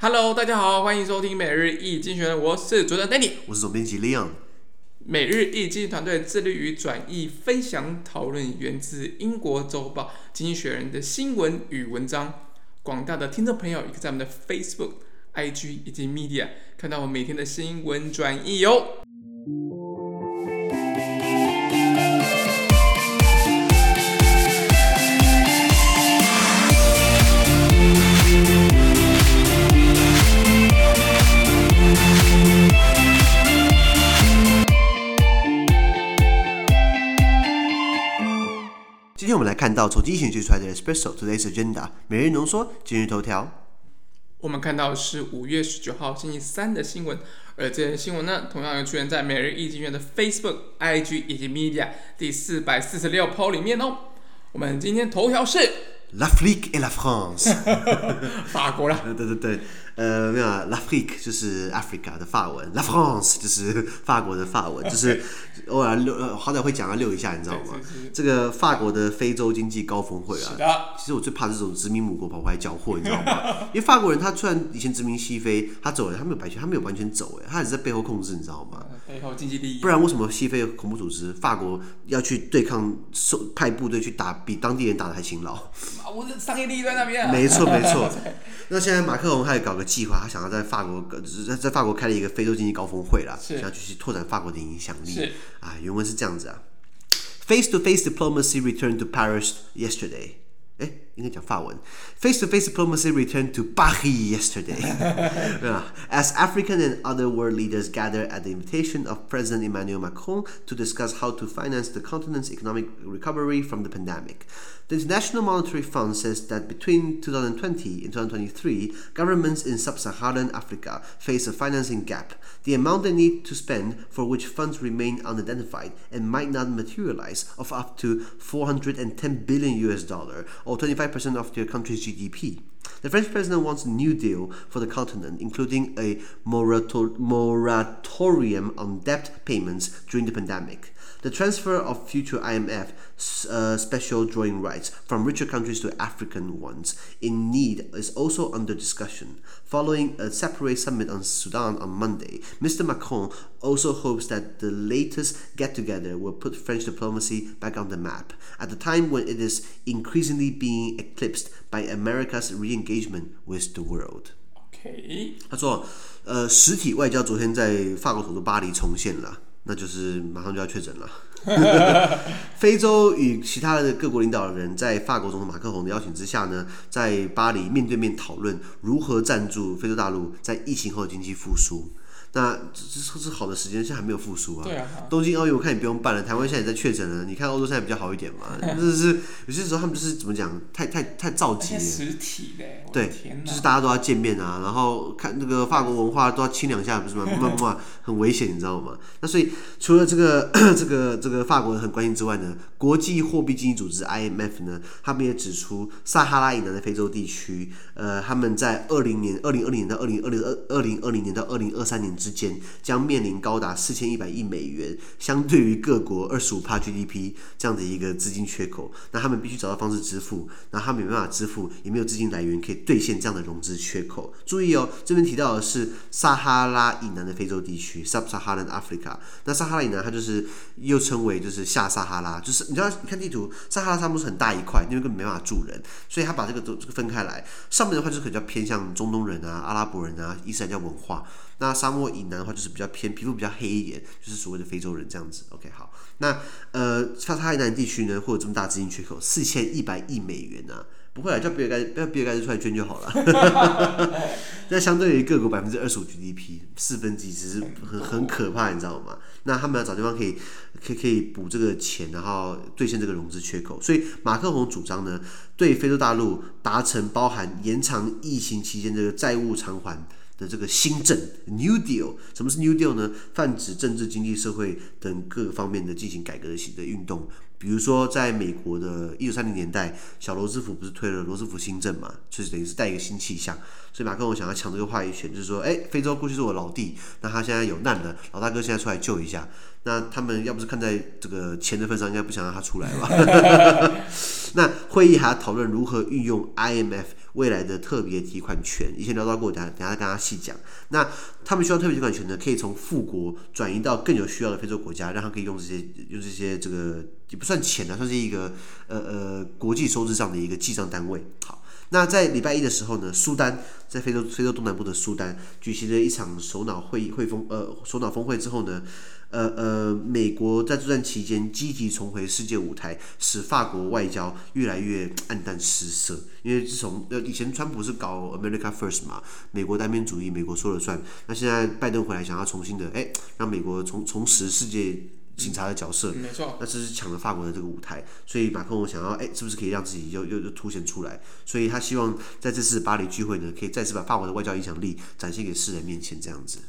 Hello，大家好，欢迎收听每日易经济学人，我是主持人 Danny，我是总编辑 Leon。每日易经济团队致力于转译、分享、讨论源自英国周报《经济学人》的新闻与文章。广大的听众朋友也可以在我们的 Facebook、IG 以及 Media 看到我每天的新闻转译哟。今我们来看到从经济学人出来的 especial Today's Agenda 每日浓缩今日头条。我们看到是五月十九号星期三的新闻，而这些新闻呢，同样也出现在每日一经院的 Facebook、IG 以及 Media 第四百四十六 po 里面哦。我们今天头条是 L'Afrique et la France，法国啦。对对对。呃，没有，L'Afrique 就是 Africa 的法文，La France 就是法国的法文，就是偶尔溜，好歹会讲要溜一下，你知道吗？这个法国的非洲经济高峰会啊，其实我最怕这种殖民母国跑过来搅和，你知道吗？因为法国人他虽然以前殖民西非，他走了，他没有白权，他没有完全走，哎，他只是在背后控制，你知道吗？背后经济利益。不然为什么西非恐怖组织，法国要去对抗，派部队去打，比当地人打的还勤劳？我的商业利益在那边啊。没错没错。那现在马克龙他也搞个计划，他想要在法国，就是在在法国开了一个非洲经济高峰会啦，想要继续拓展法国的影响力。啊，原文是这样子啊：Face-to-face diplomacy returned to Paris yesterday。哎，应该讲法文。Face-to-face diplomacy returned to Paris yesterday. As African and other world leaders gather at the invitation of President Emmanuel Macron to discuss how to finance the continent's economic recovery from the pandemic. The International Monetary Fund says that between 2020 and 2023, governments in sub-Saharan Africa face a financing gap. The amount they need to spend, for which funds remain unidentified and might not materialize, of up to 410 billion US dollar, or 25% of their country's GDP. The French president wants a new deal for the continent, including a moratorium on debt payments during the pandemic. The transfer of future IMF uh, special drawing rights from richer countries to African ones in need is also under discussion. Following a separate summit on Sudan on Monday, Mr. Macron also hopes that the latest get together will put French diplomacy back on the map at a time when it is increasingly being eclipsed by America's re engagement with the world. Okay. 他说：“呃，实体外交昨天在法国首都巴黎重现了。”那就是马上就要确诊了。非洲与其他的各国领导人，在法国总统马克龙的邀请之下呢，在巴黎面对面讨论如何赞助非洲大陆在疫情后的经济复苏。那这这是好的时间，现在还没有复苏啊。对啊。东京奥运我看你不用办了，台湾现在也在确诊了。你看欧洲现在比较好一点嘛？就是有些时候他们就是怎么讲，太太太着急了。实体的。对，就是大家都要见面啊，然后看那个法国文化都要亲两下，不是吗？嘛嘛，很危险，你知道吗？那所以除了这个这个这个法国人很关心之外呢，国际货币基金组织 IMF 呢，他们也指出，撒哈拉以南的非洲地区，呃，他们在二零年、二零二零年到二零二零二二零二零年到二零二三年之间，将面临高达四千一百亿美元，相对于各国二十五帕 GDP 这样的一个资金缺口。那他们必须找到方式支付，那他们没办法支付，也没有资金来源可以兑现这样的融资缺口。注意哦，这边提到的是撒哈拉以南的非洲地区 （Sub-Saharan Africa）。那撒哈拉以南，它就是又称为就是下撒哈拉，就是你知道，你看地图，撒哈拉沙漠是很大一块，因为根本没办法住人，所以他把这个都这个分开来。上面的话就是比较偏向中东人啊、阿拉伯人啊、伊斯兰教文化。那沙漠以南的话就是比较偏皮肤比较黑一点，就是所谓的非洲人这样子。OK，好，那呃撒哈拉南地区呢，会有这么大资金缺口，四千一百亿美元啊。不会啊，叫比尔盖，叫比尔盖茨出来捐就好了。那相对于各国百分之二十五 GDP，四分之一其实很很可怕，你知道吗？那他们要找地方可以，可以可以补这个钱，然后兑现这个融资缺口。所以马克宏主张呢，对非洲大陆达成包含延长疫情期间这个债务偿还的这个新政 New Deal。什么是 New Deal 呢？泛指政治、经济、社会等各方面的进行改革的的运动。比如说，在美国的一九三零年代，小罗斯福不是推了罗斯福新政嘛，就是等于是带一个新气象。所以马克宏想要抢这个话语权，就是说，哎，非洲过去是我老弟，那他现在有难了，老大哥现在出来救一下。那他们要不是看在这个钱的份上，应该不想让他出来吧？那会议还要讨论如何运用 IMF 未来的特别提款权，以前聊到过，等下等下跟大家细讲。那他们需要特别提款权呢，可以从富国转移到更有需要的非洲国家，让他可以用这些用这些这个也不算钱啊，算是一个呃呃国际收支上的一个记账单位。好，那在礼拜一的时候呢，苏丹在非洲非洲东南部的苏丹举行了一场首脑会议会峰呃首脑峰会之后呢。呃呃，美国在作战期间积极重回世界舞台，使法国外交越来越黯淡失色。因为自从呃以前川普是搞 America First 嘛，美国单边主义，美国说了算。那现在拜登回来，想要重新的哎，让美国重重拾世界警察的角色，嗯、没错。那这是抢了法国的这个舞台，所以马克龙想要哎，是不是可以让自己又又又凸显出来？所以他希望在这次巴黎聚会呢，可以再次把法国的外交影响力展现给世人面前，这样子。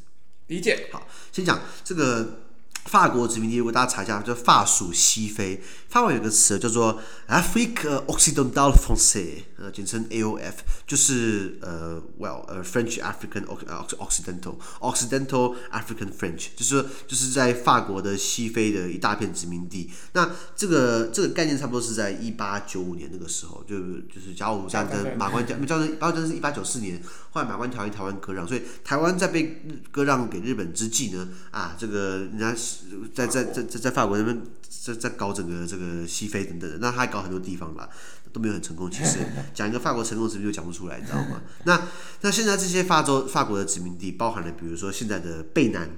理解。好，先讲这个。法国殖民地，如果大家查一下，叫法属西非。法文有个词叫做 Afrique Occidentale Française，呃，简称 AOF，就是呃，well，呃，French African Occidental，Occidental African French，就是就是在法国的西非的一大片殖民地。那这个这个概念差不多是在一八九五年那个时候，就就是甲午战争，马关条，叫做甲午战争是一八九四年，后来马关条约台湾割让，所以台湾在被割让给日本之际呢，啊，这个人家。在在在在在法国那边在在搞整个这个西非等等的，那他还搞很多地方啦，都没有很成功。其实 讲一个法国成功的殖民就讲不出来，你知道吗？那那现在这些法洲法国的殖民地，包含了比如说现在的贝南、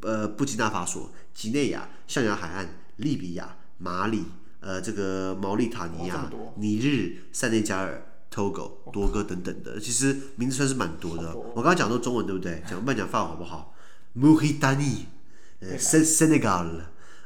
呃布基纳法索、几内亚、象牙海岸、利比亚、马里、呃这个毛利塔尼亚、尼日、塞内加尔、Togo、多哥等等的，其实名字算是蛮多的。我刚刚讲的都中文对不对？讲慢讲法文好不好？Mauritanie 呃，Senegal，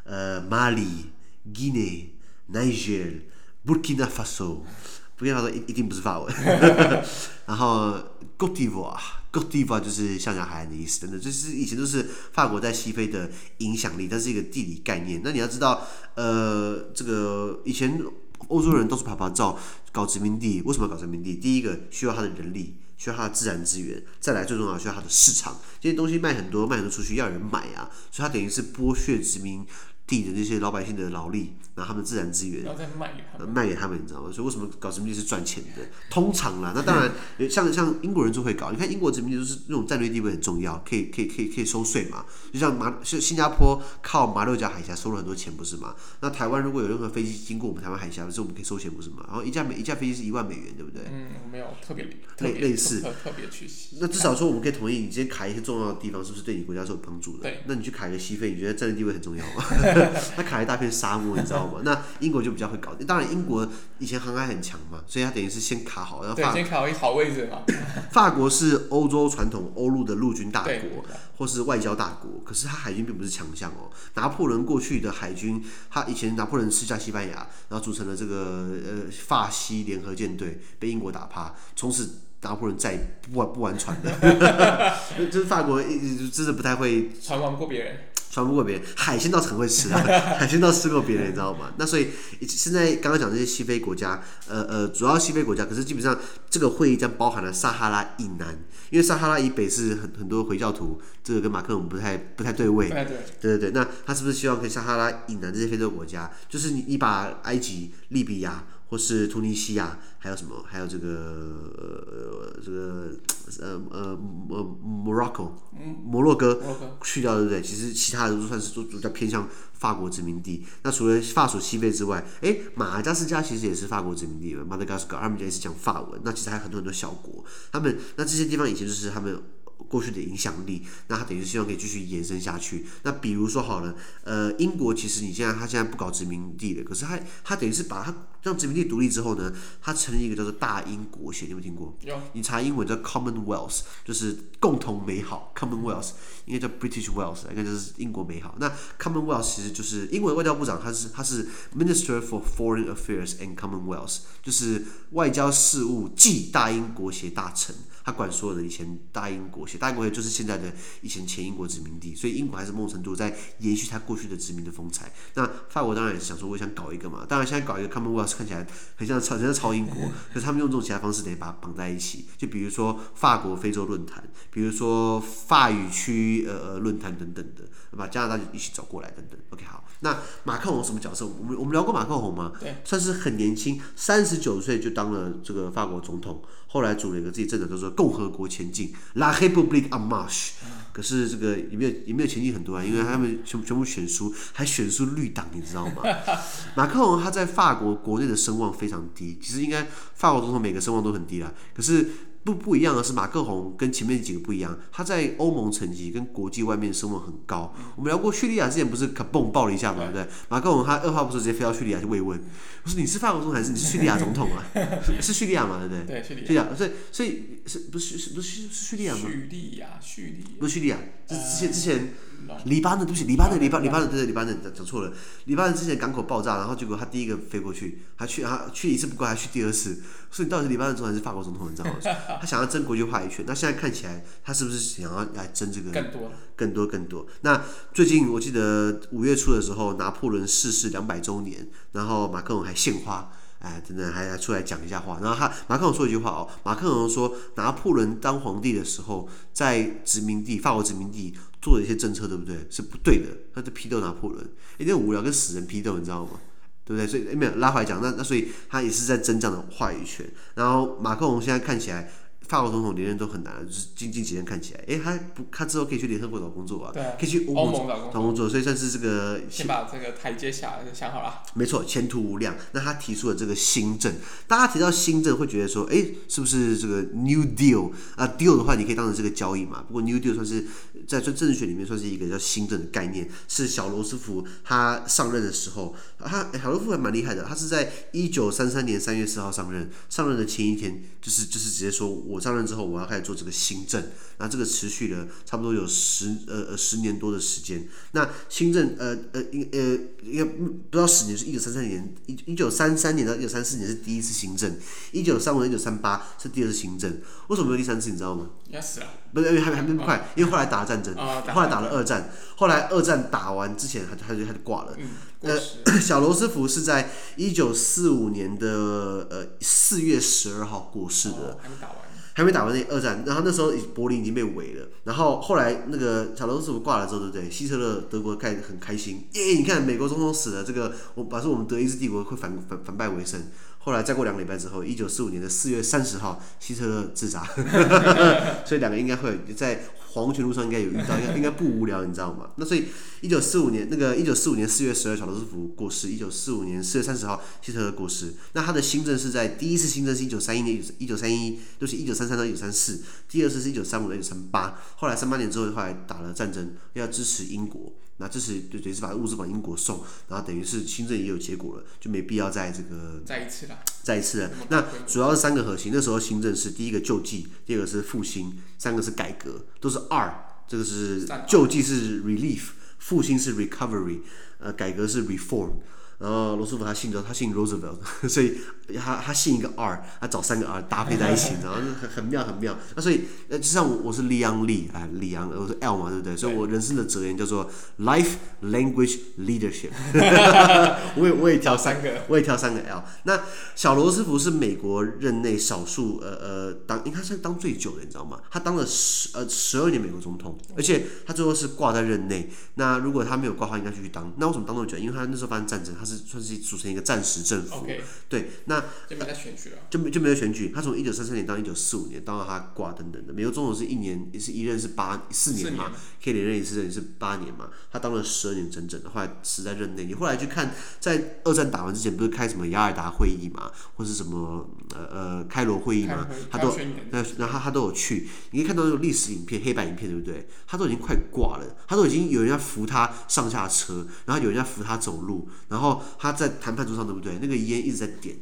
呃，马里、Guinea、Niger、Burkina Faso，Burkina Faso 一一定不是法文。然后，Côte d'Ivoire，Côte d'Ivoire 就是象牙海岸的意思，等等，这是以前都是法国在西非的影响力，但是一个地理概念。那你要知道，呃，这个以前欧洲人都是拍拍照搞殖民地，为什么搞殖民地？第一个需要他的人力。需要它的自然资源，再来最重要需要它的市场，这些东西卖很多，卖很多出去要人买啊，所以它等于是剥削殖民地的那些老百姓的劳力，然后他们的自然资源，然后再卖给他们，卖给他们，你知道吗？所以为什么搞殖民地是赚钱的？通常啦，那当然，像像英国人就会搞。你看英国殖民地就是那种战略地位很重要，可以可以可以可以收税嘛。就像马，像新加坡靠马六甲海峡收了很多钱，不是吗？那台湾如果有任何飞机经过我们台湾海峡，不是我们可以收钱，不是吗？然后一架美一架飞机是一万美元，对不对？嗯，没有特别类类似特特别去。那至少说我们可以同意，你今天卡一些重要的地方，是不是对你国家是有帮助的？对。那你去卡一个西非，你觉得战略地位很重要吗？他卡一大片沙漠，你知道吗？那英国就比较会搞。当然，英国以前航海很强嘛，所以他等于是先卡好，然后法先卡好一好位置嘛。法国是欧洲传统欧陆的陆军大国，或是外交大国，可是他海军并不是强项哦。拿破仑过去的海军，他以前拿破仑吃下西班牙，然后组成了这个呃法西联合舰队，被英国打趴，从此拿破仑再也不玩不玩船的。就是法国一直真的不太会船玩不过别人。传不过别人，海鲜倒是很会吃啊，海鲜倒吃过别人，你知道吗？那所以现在刚刚讲这些西非国家，呃呃，主要西非国家，可是基本上这个会议将包含了撒哈拉以南，因为撒哈拉以北是很很多回教徒，这个跟马克龙不太不太对位，对对对，那他是不是希望跟撒哈拉以南这些非洲国家，就是你你把埃及、利比亚。或是突尼西亚，还有什么？还有这个呃这个呃呃呃摩洛哥，摩洛哥去掉对不对？其实其他的都算是都比较偏向法国殖民地。那除了法属西非之外，诶，马达加斯加其实也是法国殖民地嘛。马达加斯加他们也是讲法文。那其实还有很多很多小国，他们那这些地方以前就是他们。过去的影响力，那他等于是希望可以继续延伸下去。那比如说好了，呃，英国其实你现在他现在不搞殖民地了，可是他他等于是把他让殖民地独立之后呢，他成立一个叫做大英国协，你有没有听过？有。你查英文叫 Commonwealth，就是共同美好。Commonwealth 应该叫 British Wealth，应该就是英国美好。那 Commonwealth 其实就是英国外交部长，他是他是 Minister for Foreign Affairs and Commonwealth，就是外交事务暨大英国协大臣。他管所有的以前大英国协，大英国协就是现在的以前前英国殖民地，所以英国还是某种程度在延续他过去的殖民的风采。那法国当然也是想说，我想搞一个嘛，当然现在搞一个 Commonwealth 看起来很像超，很像超英国，可是他们用这种其他方式得把它绑在一起，就比如说法国非洲论坛，比如说法语区呃呃论坛等等的，把加拿大一起找过来等等。OK，好，那马克龙什么角色？我们我们聊过马克龙吗？对，算是很年轻，三十九岁就当了这个法国总统。后来组了一个自己政党，叫做共和国前进 （La République en Marche）。可是这个也没有也没有前进很多啊，因为他们全全部选输，还选输绿党，你知道吗？马克龙他在法国国内的声望非常低，其实应该法国总统每个声望都很低啦，可是。不不一样的是，马克宏跟前面几个不一样，他在欧盟层级跟国际外面声望很高。我们聊过叙利亚之前不是卡蹦爆了一下嘛，对不对？马克宏他二话不说直接飞到叙利亚去慰问，我说你是法国总统还是你是叙利亚 总统啊？是叙利亚嘛，对不对？对，叙利亚。所以所以是不是是不是是叙利亚吗？叙利亚，叙利亚。不是叙利亚，是之前之前。黎巴嫩，对不起，黎巴嫩，黎巴，黎巴嫩，对对，黎巴嫩讲错了。黎巴嫩之前港口爆炸，然后结果他第一个飞过去，还去，他去一次不够，还去第二次。所以你到底是黎巴嫩总统还是法国总统？你知道吗？他想要争国际话语权，那现在看起来，他是不是想要来争这个？更多，更多，更多。那最近我记得五月初的时候，拿破仑逝世两百周年，然后马克龙还献花。哎，真的还要出来讲一下话，然后他马克龙说一句话哦，马克龙说拿破仑当皇帝的时候，在殖民地法国殖民地做的一些政策，对不对？是不对的，他在批斗拿破仑，有点无聊，跟死人批斗，你知道吗？对不对？所以没有拉回来讲，那那所以他也是在增长的话语权。然后马克龙现在看起来。法国总统连任都很难，就是近近几年看起来，哎，他不，他之后可以去联合国找工作啊，对啊，可以去欧盟找工作，所以算是这个先把这个台阶下想好了。没错，前途无量。那他提出了这个新政，大家提到新政会觉得说，哎，是不是这个 New Deal 啊？Deal 的话，你可以当成这个交易嘛。不过 New Deal 算是在政治学里面算是一个叫新政的概念，是小罗斯福他上任的时候，他小罗斯福还蛮厉害的，他是在一九三三年三月四号上任，上任的前一天就是就是直接说我上任之后我要开始做这个新政，那这个持续了差不多有十呃呃十年多的时间。那新政呃呃应呃应该不知道十年是一九三三年一一九三三年到一九三四年是第一次新政，一九三五到一九三八是第二次新政。为什么没有第三次？你知道吗？要死了！不是，因为还还没快，哦、因为后来打了战争，哦、后来打了二战，后来二战打完之前他他就他就挂了。嗯、呃，小罗斯福是在一九四五年的呃四月十二号过世的。哦还没打完那二战，然后那时候柏林已经被围了，然后后来那个小罗斯福挂了之后，对不对？希特勒德国开很开心，耶！你看美国总统死了，这个我表示我们德意志帝国会反反反败为胜。后来再过两个礼拜之后，一九四五年的四月三十号，希特勒自杀，所以两个应该会在黄泉路上应该有遇到，应该 应该不无聊，你知道吗？那所以一九四五年那个一九四五年四月十二，小罗斯福过世；一九四五年四月三十号，希特勒过世。那他的新政是在第一次新政是一九三一年，一九三一就是一九三三到一九三四，第二次是一九三五到一九三八。后来三八年之后，后来打了战争，要支持英国。那这是就等于是把物资往英国送，然后等于是新政也有结果了，就没必要再这个再一次了，再一次了。那主要是三个核心，那时候新政是第一个救济，第二个是复兴，三个是改革，都是二。这个是救济是 relief，复兴是 recovery，呃，改革是 reform。然后罗斯福他姓他姓 Roosevelt，所以他他姓一个 R，他找三个 R 搭配在一起，然后 很很妙很妙。那所以呃，就像我我是李昂利啊，李昂我是 L 嘛，对不对？所以我人生的哲言叫做 Life Language Leadership。我也我也挑三个，我也挑三个 L。那小罗斯福是美国任内少数呃呃当应该是当最久的，你知道吗？他当了十呃十二年美国总统，而且他最后是挂在任内。那如果他没有挂的话，应该继续当。那为什么当那么久？因为他那时候发生战争，他是。算是组成一个暂时政府.对，那就没在选举了，就没就没有选举。他从一九三三年到一九四五年，当到他挂等等的。美国总统是一年也是一任是八四年嘛，年可以连任一次，也是八年嘛。他当了十二年整整的，后来死在任内。你后来去看，在二战打完之前，不是开什么雅尔达会议嘛，或是什么呃呃开罗会议嘛，他都那然后他他都有去。你可以看到那种历史影片，黑白影片，对不对？他都已经快挂了，他都已经有人要扶他上下车，然后有人要扶他走路，然后。他在谈判桌上，对不对？那个烟一直在点，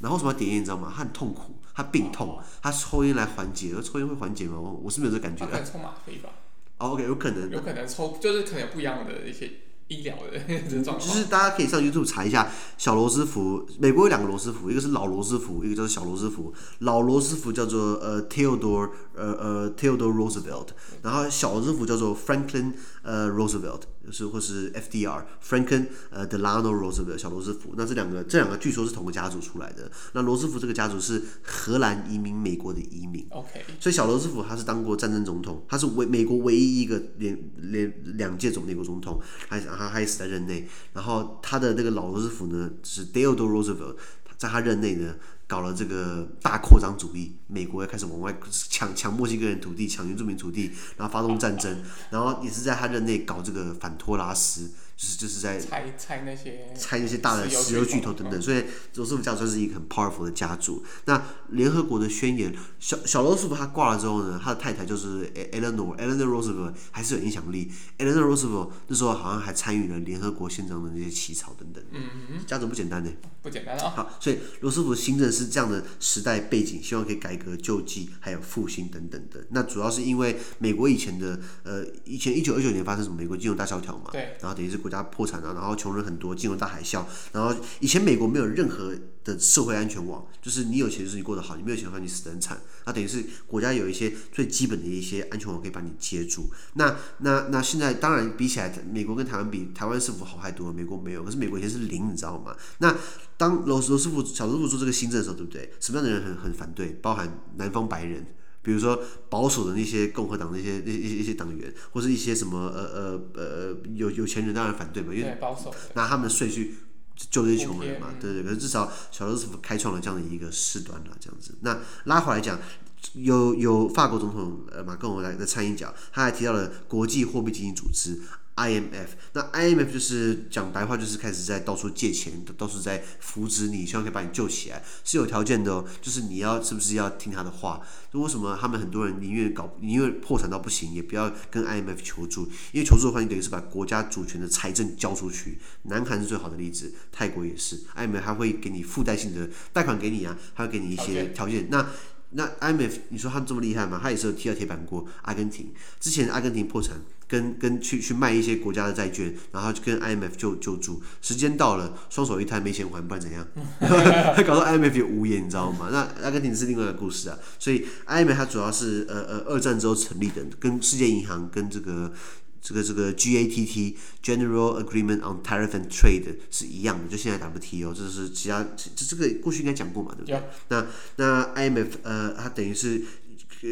然后为什么要点烟？你知道吗？他很痛苦，他病痛，他抽烟来缓解。而抽烟会缓解吗？我我是没有这感觉。他可能抽吗啡吧。哦，OK，有可能。有可能抽，就是可能有不一样的一些医疗的 这状况。就是大家可以上 YouTube 查一下小罗斯福。美国有两个罗斯福，一个是老罗斯福，一个叫做小罗斯福。老罗斯福叫做呃 Theodore 呃呃 Theodore Roosevelt，然后小罗斯福叫做 Franklin 呃 Roosevelt。就是或是 FDR，Franklin 呃 Delano Roosevelt 小罗斯福，那这两个这两个据说是同个家族出来的。那罗斯福这个家族是荷兰移民美国的移民。OK，所以小罗斯福他是当过战争总统，他是唯美国唯一一个连连两届总美国总统，还他还死在任内。然后他的那个老罗斯福呢是 Theodore Roosevelt，在他任内呢搞了这个大扩张主义，美国要开始往外抢抢墨西哥人土地，抢原住民土地，然后发动战争，然后也是在他任内搞这个反托拉斯。就是就是在拆拆那些拆那些大的石油巨头等等，所以罗斯福家族算是一个很 powerful 的家族。那联合国的宣言，小小罗斯福他挂了之后呢，他的太太就是 Eleanor Eleanor Roosevelt 还是有影响力。Eleanor Roosevelt 那时候好像还参与了联合国宪章的那些起草等等。嗯嗯，家族不简单呢。不简单啊。好，所以罗斯福新政是这样的时代背景，希望可以改革救济，还有复兴等等的。那主要是因为美国以前的呃，以前一九二九年发生什么？美国金融大萧条嘛。对。然后等于是国家破产了，然后穷人很多，金融大海啸。然后以前美国没有任何的社会安全网，就是你有钱就是你过得好，你没有钱的话你死得很惨。那等于是国家有一些最基本的一些安全网可以把你接住。那那那现在当然比起来，美国跟台湾比，台湾是否好太多了？美国没有，可是美国以前是零，你知道吗？那当罗罗斯福小罗斯福做这个新政的时候，对不对？什么样的人很很反对？包含南方白人。比如说保守的那些共和党那些那些一些一些党员，或是一些什么呃呃呃有有钱人当然反对嘛，因为拿他们的税去救这些穷人嘛，对对。可是至少小罗斯福开创了这样的一个事端了，这样子。那拉回来讲，有有法国总统呃马克龙来的参与讲，他还提到了国际货币基金组织。IMF，那 IMF 就是讲白话，就是开始在到处借钱，到处在扶植你，希望可以把你救起来，是有条件的哦。就是你要是不是要听他的话？那为什么他们很多人宁愿搞，宁愿破产到不行，也不要跟 IMF 求助？因为求助的话，你等于是把国家主权的财政交出去。南韩是最好的例子，泰国也是，IMF 还会给你附带性的贷款给你啊，还会给你一些条件。那那 IMF，你说他这么厉害吗？他也是有踢到铁板过。阿根廷之前阿根廷破产。跟跟去去卖一些国家的债券，然后就跟 IMF 救救助，时间到了，双手一摊没钱还，不然怎样？他 搞到 IMF 也无言，你知道吗？那阿根廷是另外一个故事啊。所以 IMF 它主要是呃呃二战之后成立的，跟世界银行跟这个这个这个 GATT General Agreement on Tariff and Trade 是一样的，就现在 WTO，这是其他这这个过去应该讲过嘛，对不对.那那 IMF 呃，它等于是呃。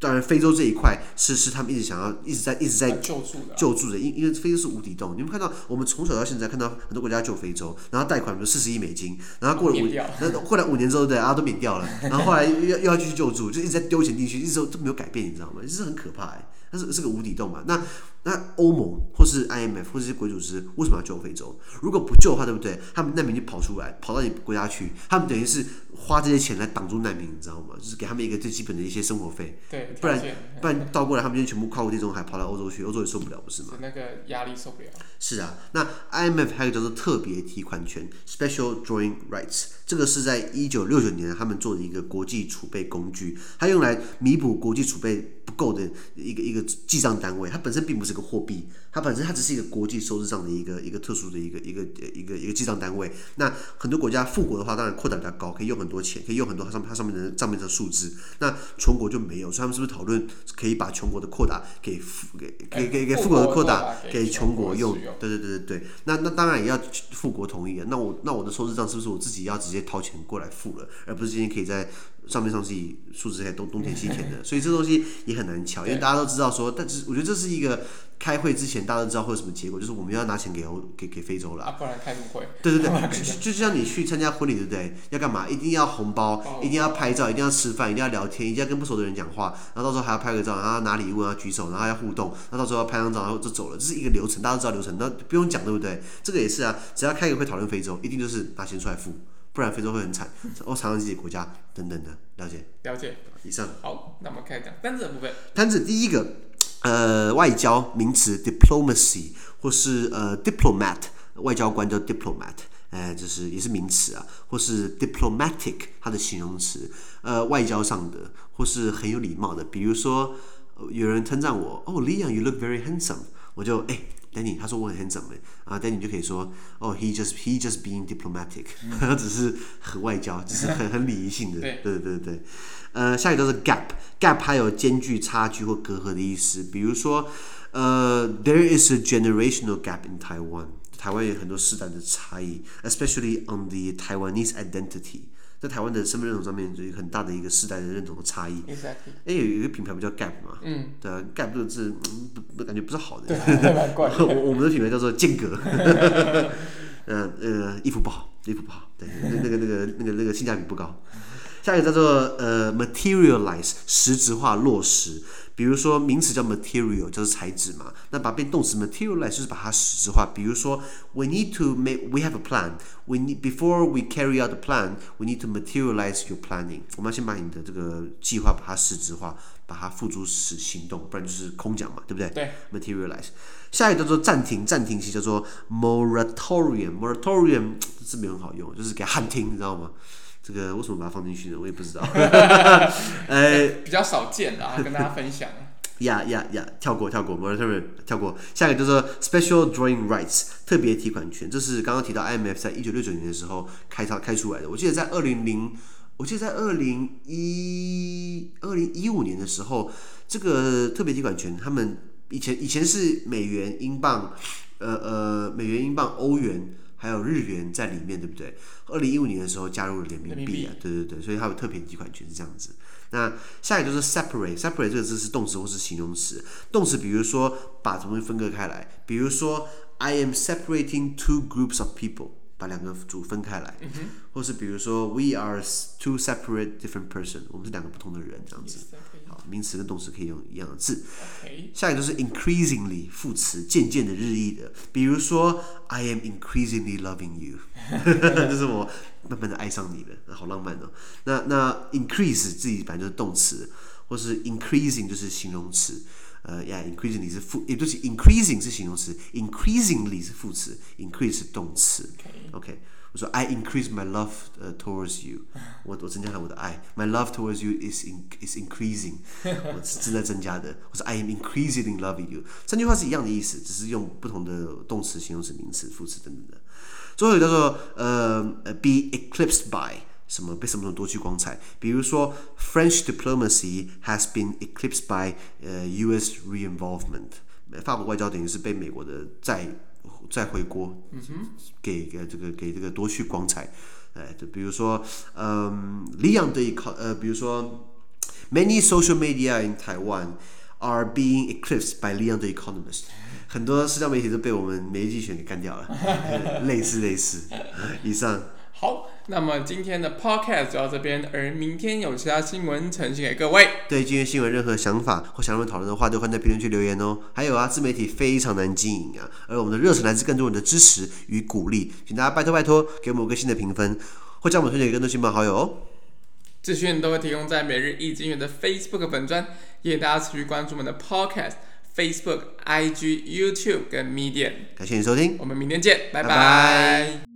当然，非洲这一块是是他们一直想要一直在一直在救助的，救助的，因因为非洲是无底洞。你们看到，我们从小到现在看到很多国家救非洲，然后贷款比如四十亿美金，然后过了五，然后后来五年之后对啊都免掉了，然后后来又要又要继续救助，就一直在丢钱进去，一直都都没有改变，你知道吗？这是很可怕哎，它是是个无底洞嘛。那那欧盟或是 IMF 或是国际组织为什么要救非洲？如果不救的话，对不对？他们难民就跑出来，跑到你国家去，他们等于是。花这些钱来挡住难民，你知道吗？就是给他们一个最基本的一些生活费。对，不然不然倒过来，他们就全部跨过地中海跑到欧洲去，欧洲也受不了，不是吗？是那个压力受不了。是啊，那 IMF 还有一个叫做特别提款权 （Special Drawing Rights），这个是在一九六九年他们做的一个国际储备工具，它用来弥补国际储备不够的一个一个记账单位。它本身并不是个货币，它本身它只是一个国际收支账的一个一个特殊的一个一个一个一个记账单位。那很多国家富国的话，当然扩展比较高，可以用很多钱，可以用很多它上它上面的账面的数字。那穷国就没有，所以他们是不是讨论可以把穷国的扩大给富给给给给富国的扩大给穷国用？对对对对对，那那当然也要富国同意啊。那我那我的收支账是不是我自己要直掏钱过来付了，而不是今天可以在上面上自己数字在东东填西填的？所以这东西也很难乔，因为大家都知道说，但是我觉得这是一个。开会之前，大家都知道会有什么结果，就是我们要拿钱给欧给给非洲了。啊，不然开什么会？对对对，就就像你去参加婚礼，对不对？要干嘛？一定要红包，一定要拍照，一定要吃饭，一定要聊天，一定要跟不熟的人讲话，然后到时候还要拍个照，然后拿礼物，要举手，然后要互动，那到时候要拍张照，然后就走了，这是一个流程，大家都知道流程，那不用讲，对不对？这个也是啊，只要开个会讨论非洲，一定就是拿钱出来付，不然非洲会很惨，哦，常常自己国家等等的，了解？了解。以上。好，那我们开始讲单字的部分。单字第一个。呃，外交名词 diplomacy 或是呃 diplomat 外交官叫 diplomat，哎，这是也是名词啊，或是 diplomatic 它的形容词，呃，外交上的或是很有礼貌的，比如说有人称赞我，哦，Leon you look very handsome，我就哎，Danny 他说我很 handsome 哎，啊，Danny 就可以说，哦，he just he just being diplomatic，他只是很外交，只是很很礼仪性的，对对对对。呃，下一个都是 gap，gap 还有间距、差距或隔阂的意思。比如说，呃，there is a generational gap in Taiwan，台湾有很多世代的差异，especially on the Taiwanese identity，在台湾的身份认同上面有很大的一个世代的认同的差异。Exactly。哎，有一个品牌不叫 gap 嘛？嗯。对啊，gap 这个字，嗯，不，感觉不是好的。对，蛮怪。我我们的品牌叫做间隔。嗯呃，衣服不好。衣服不好，对，那那个那个那个那个性价比不高。下一个叫做呃 materialize，实质化落实。比如说名词叫 material，就是材质嘛。那把变动词 materialize 就是把它实质化。比如说 we need to make，we have a plan，we need before we carry out the plan，we need to materialize your planning。我们要先把你的这个计划把它实质化，把它付诸实行动，不然就是空讲嘛，对不对？对。materialize。下一个叫做暂停，暂停期叫做 moratorium，moratorium 这字没很好用，就是给喊停，你知道吗？这个为什么把它放进去呢？我也不知道。呃，比较少见的啊，跟大家分享。呀呀呀！跳过跳过，moratorium 跳过。下一个就是 special drawing rights，特别提款权。这是刚刚提到 IMF 在一九六九年的时候开发开出来的。我记得在二零零，我记得在二零一二零一五年的时候，这个特别提款权，他们以前以前是美元、英镑，呃呃，美元、英镑、欧元。还有日元在里面，对不对？二零一五年的时候加入了人民币啊，对对对，所以它有特别几款权是这样子。那下一个就是 separate，separate 这个字是动词或是形容词。动词比如说把东西分割开来，比如说 I am separating two groups of people，把两个组分开来，嗯、或是比如说 We are two separate different person，我们是两个不同的人这样子。好名词跟动词可以用一样的字。下一个就是 increasingly 副词，渐渐的、日益的。比如说，I am increasingly loving you，就是我慢慢的爱上你了，好浪漫哦。那那 increase 自己本来就是动词，或是 increasing 就是形容词。呃，yeah，increasingly 是副，也就是 increasing 是形容词，increasingly 是副词，increase 是动词。OK。Okay. 我说 I increase my love towards you，我我增加了我的爱，my love towards you is in is increasing，我是正在增加的。我说 I am increasingly loving you，三句话是一样的意思，只是用不同的动词、形容词、名词、副词等等的。最后一个叫做呃 be eclipsed by 什么被什么什么夺去光彩，比如说 French diplomacy has been eclipsed by 呃 U.S. reinvolvement，法国外交等于是被美国的再。再回锅，给给这个给这个夺去光彩，哎，就比如说，嗯，里昂的一考，呃，比如说，many social media in Taiwan are being eclipsed by Leon the Economist，很多社交媒体都被我们媒体选给干掉了，类似类似，以上。好，那么今天的 podcast 就到这边，而明天有其他新闻呈现给各位。对今天新闻任何想法或想让我们讨论的话，都欢迎在评论区留言哦。还有啊，自媒体非常难经营啊，而我们的热忱来自更多人的支持与鼓励，请大家拜托拜托给我们五个新的评分，或将我们推荐给更多亲朋好友哦。资讯都会提供在每日一经元的 Facebook 粉专，也请大家持续关注我们的 podcast、Facebook、IG、YouTube 跟 Medium。感谢你收听，我们明天见，拜拜。拜拜。